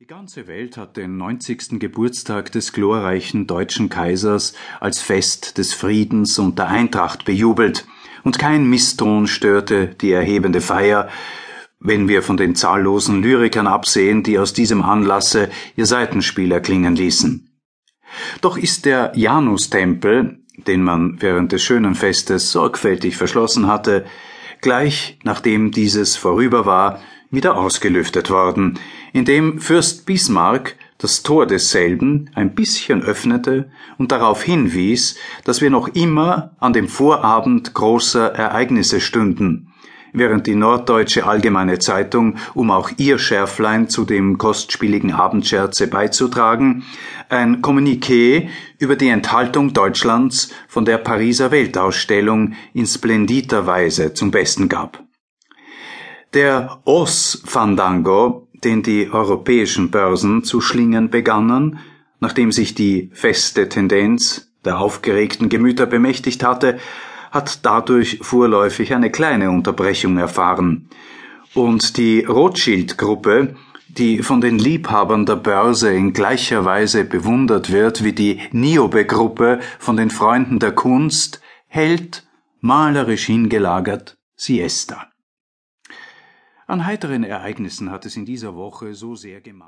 Die ganze Welt hat den 90. Geburtstag des glorreichen deutschen Kaisers als Fest des Friedens und der Eintracht bejubelt, und kein Misston störte die erhebende Feier, wenn wir von den zahllosen Lyrikern absehen, die aus diesem Anlasse ihr Seitenspiel erklingen ließen. Doch ist der Janustempel, den man während des schönen Festes sorgfältig verschlossen hatte, gleich nachdem dieses vorüber war, wieder ausgelüftet worden, indem Fürst Bismarck das Tor desselben ein bisschen öffnete und darauf hinwies, dass wir noch immer an dem Vorabend großer Ereignisse stünden, während die Norddeutsche Allgemeine Zeitung, um auch ihr Schärflein zu dem kostspieligen Abendscherze beizutragen, ein Kommuniqué über die Enthaltung Deutschlands von der Pariser Weltausstellung in splenditer Weise zum Besten gab. Der Os-Fandango, den die europäischen Börsen zu schlingen begannen, nachdem sich die feste Tendenz der aufgeregten Gemüter bemächtigt hatte, hat dadurch vorläufig eine kleine Unterbrechung erfahren. Und die Rothschild-Gruppe, die von den Liebhabern der Börse in gleicher Weise bewundert wird wie die Niobe-Gruppe von den Freunden der Kunst, hält, malerisch hingelagert, Siesta. An heiteren Ereignissen hat es in dieser Woche so sehr gemangelt.